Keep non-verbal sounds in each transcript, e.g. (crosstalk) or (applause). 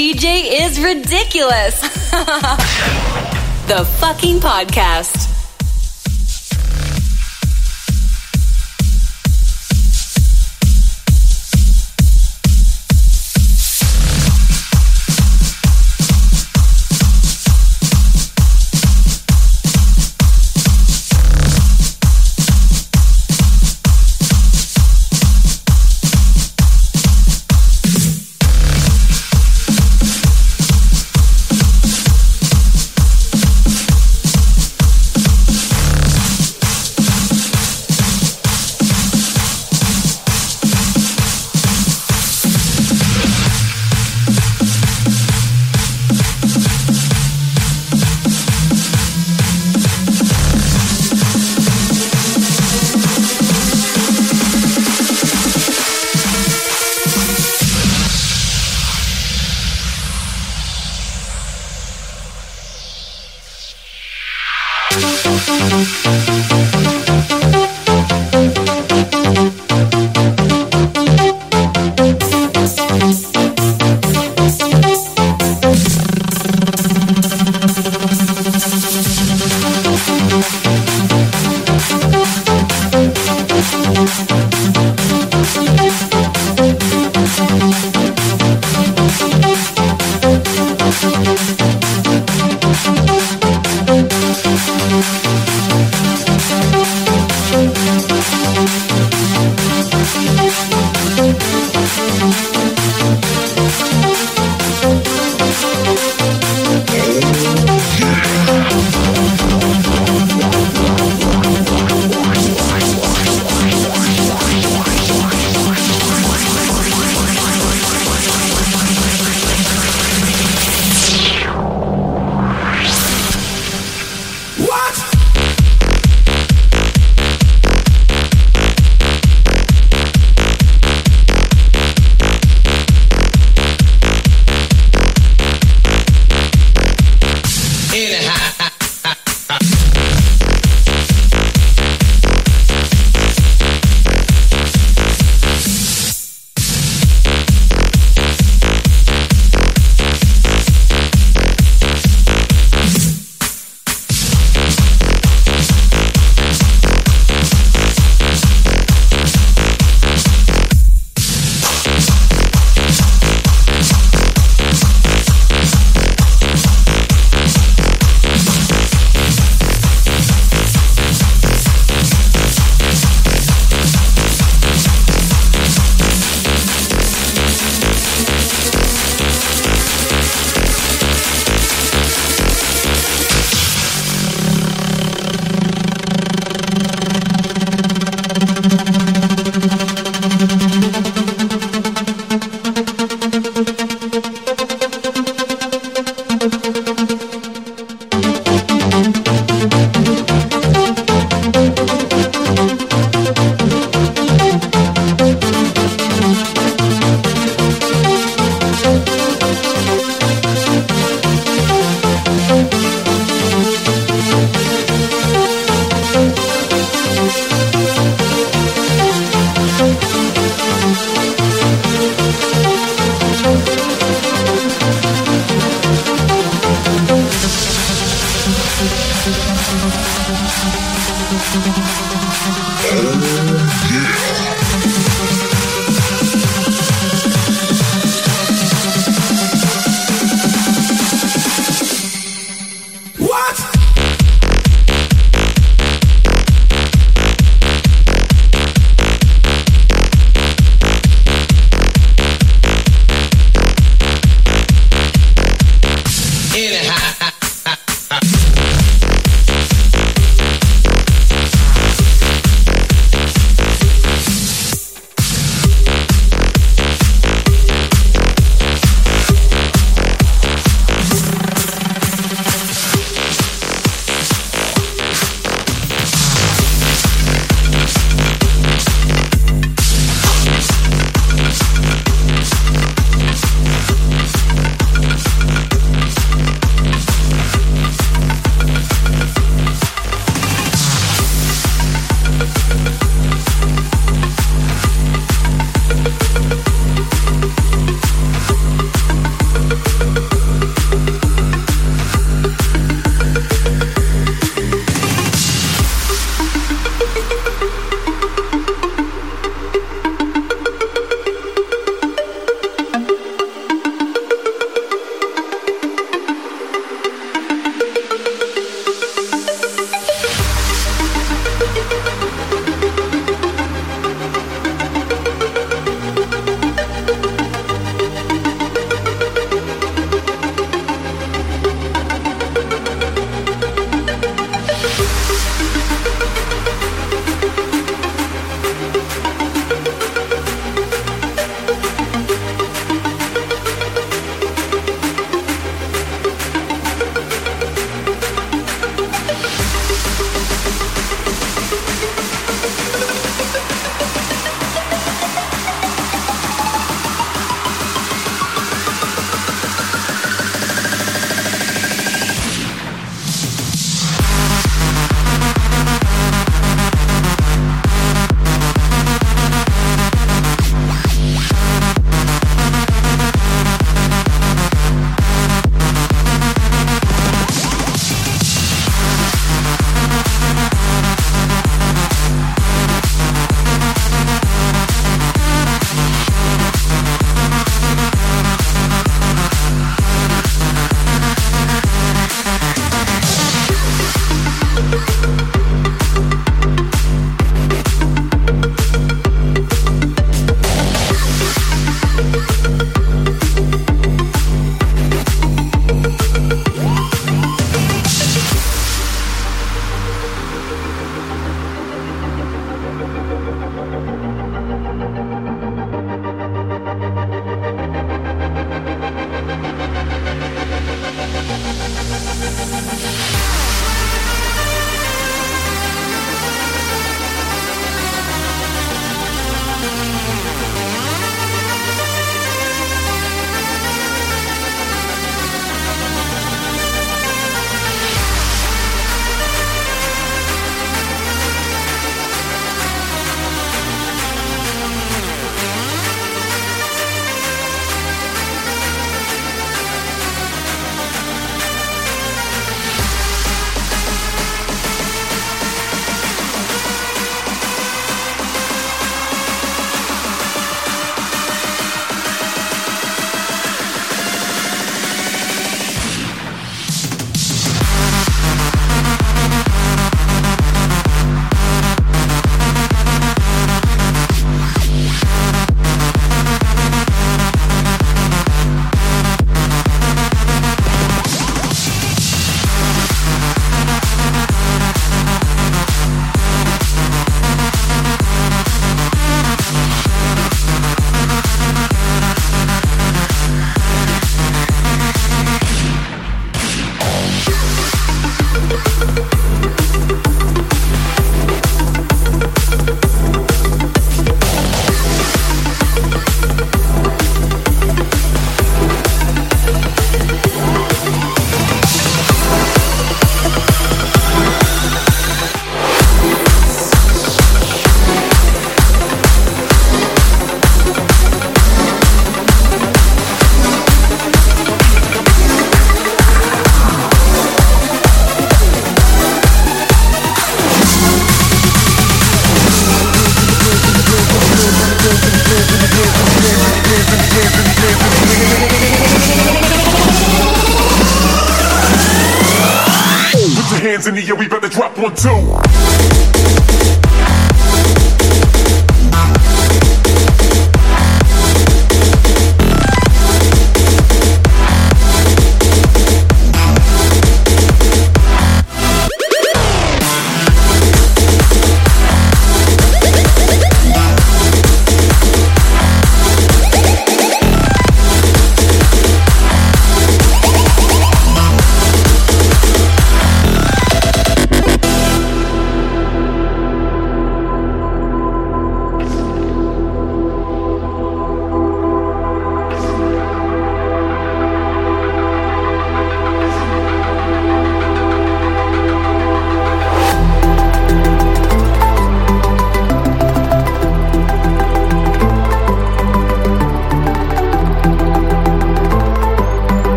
DJ is ridiculous. (laughs) the fucking podcast.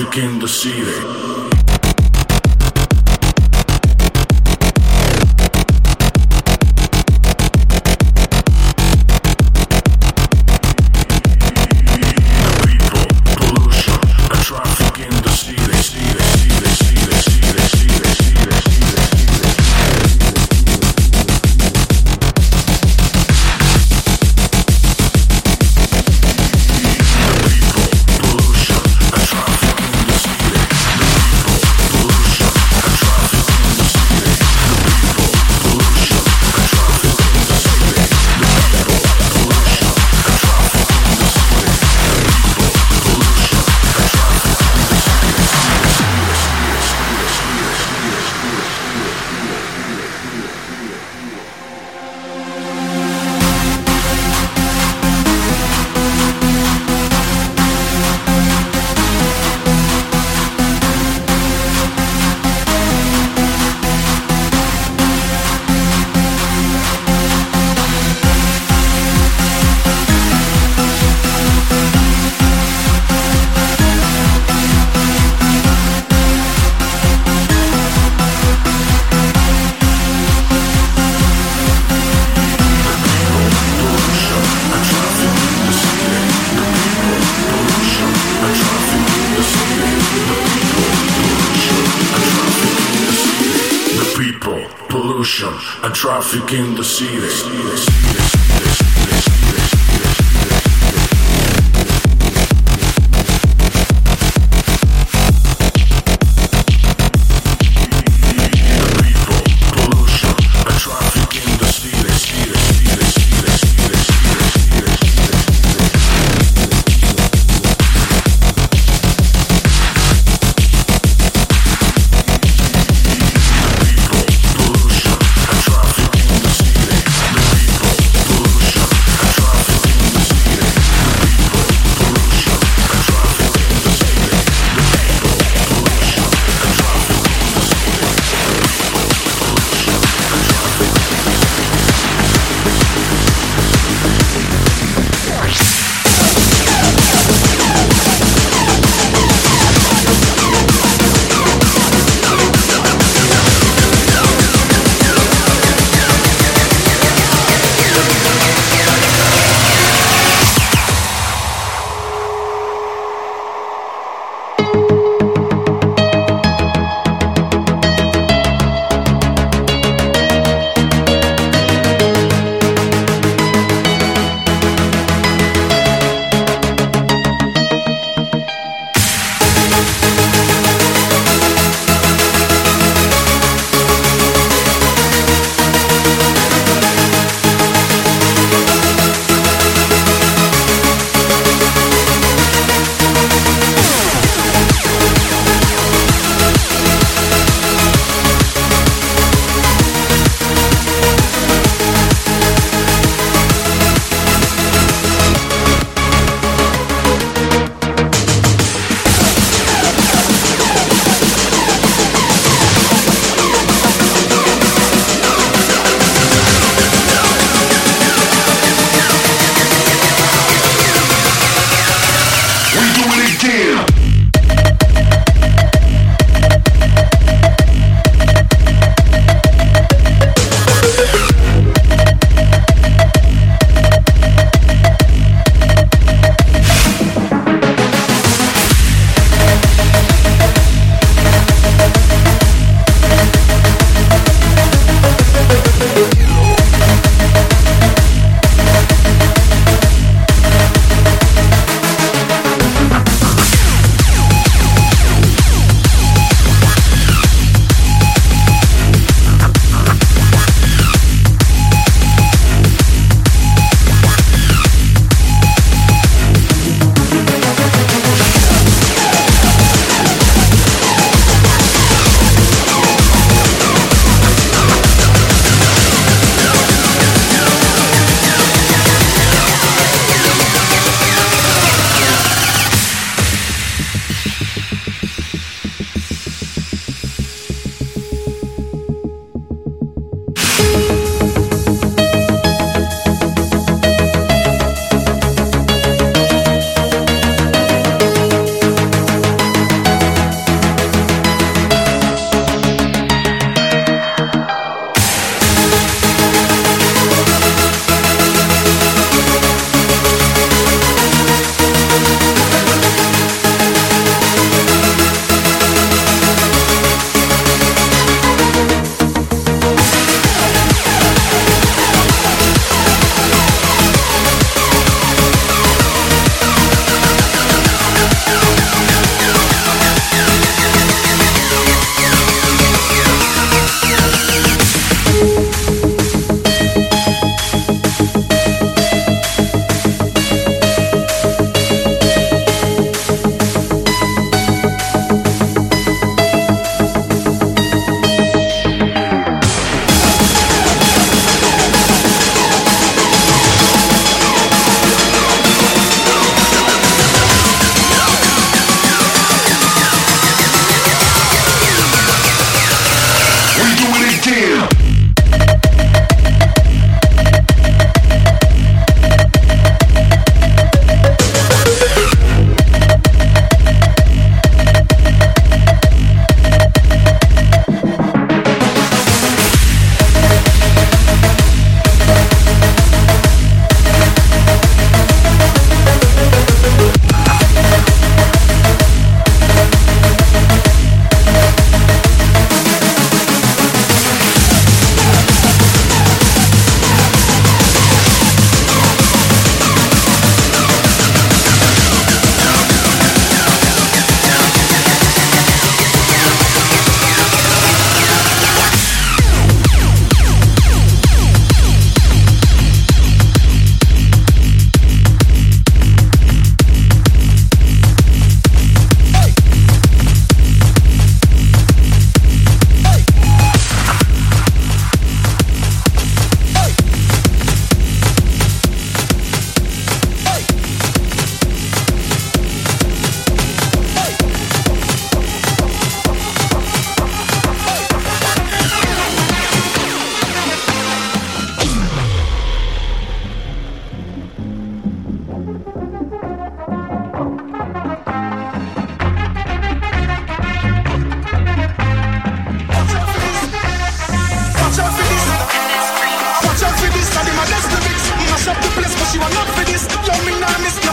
Traffic in the city. African deceiving.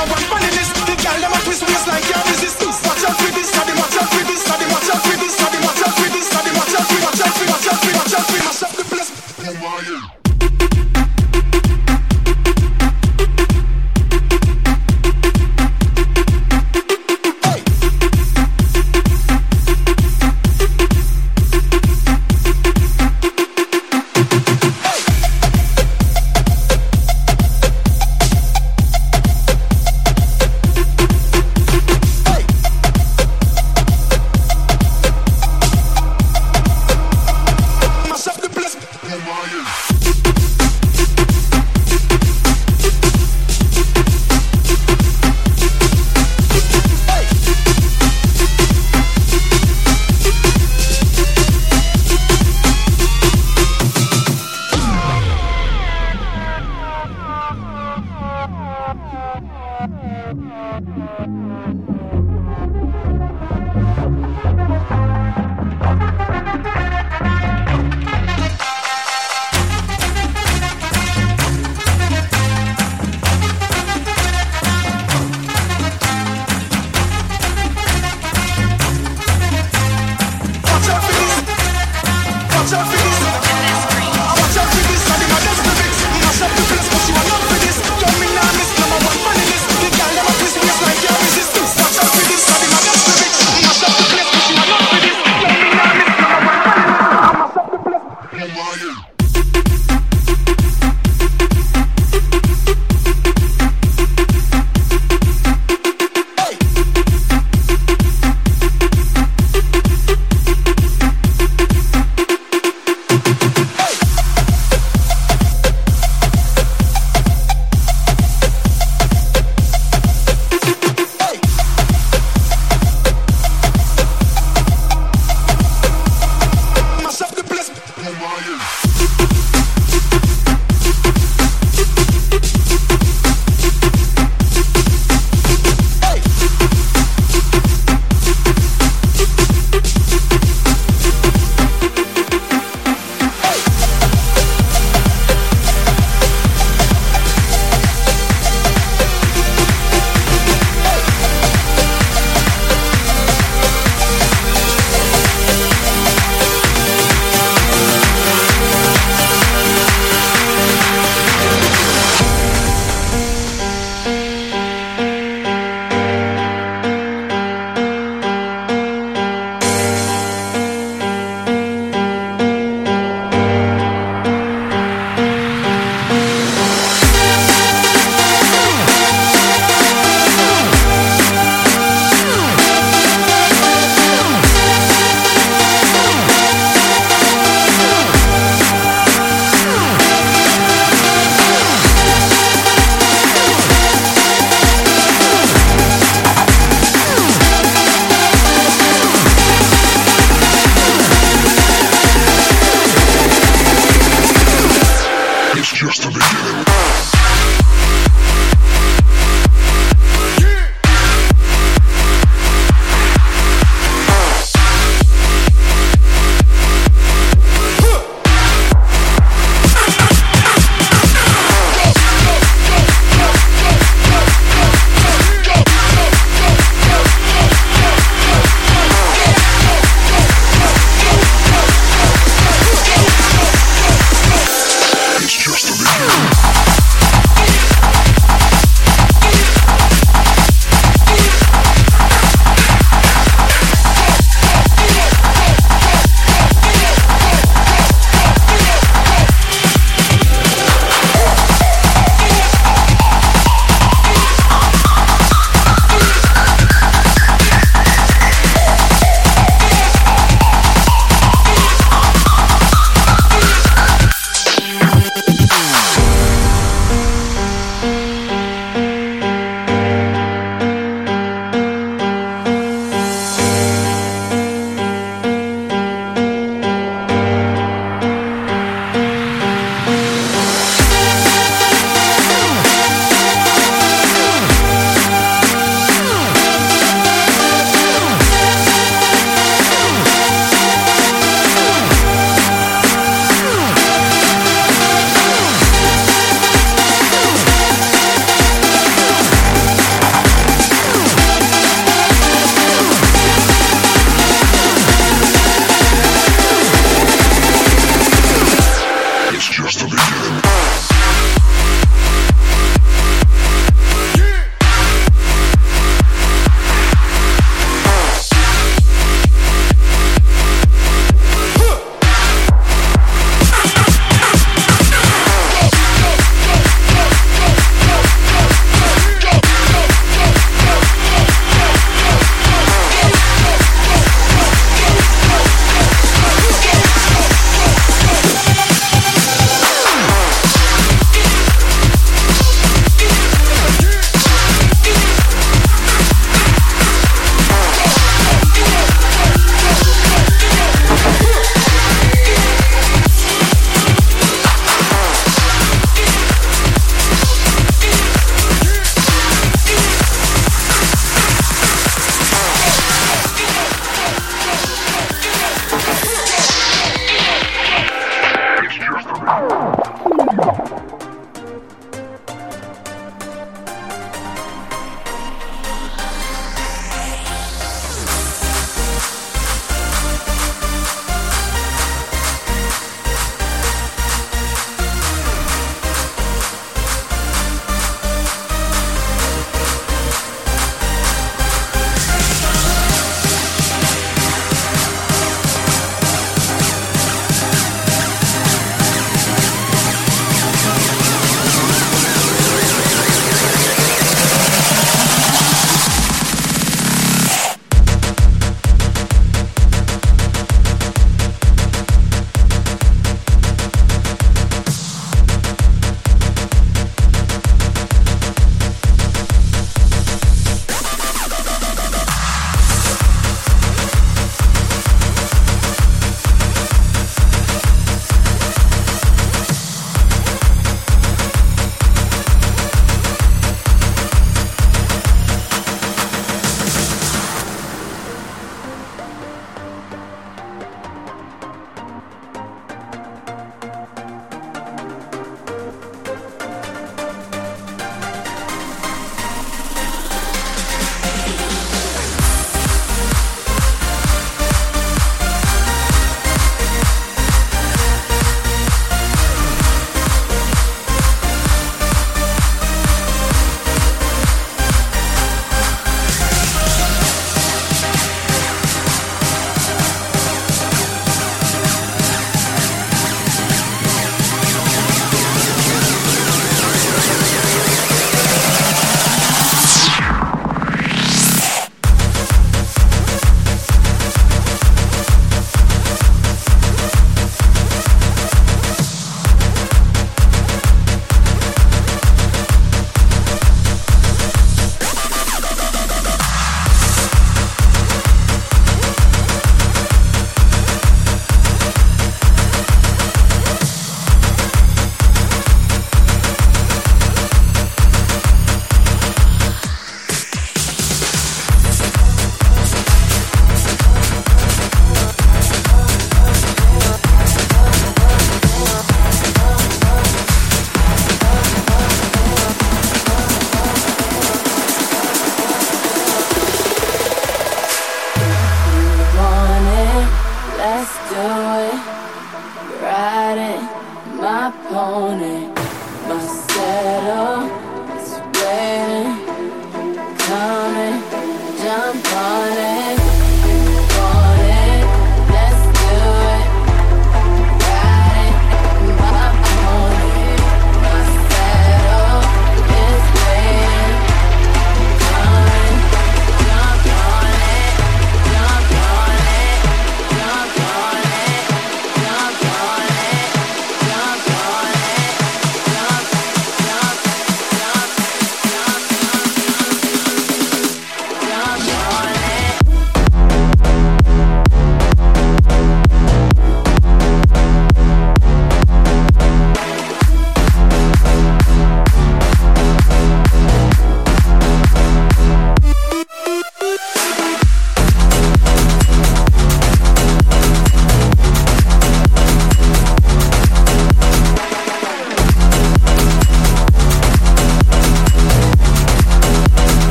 my one man in this. The girl them a twist waist like can't resist. Watch out with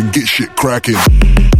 and get shit cracking.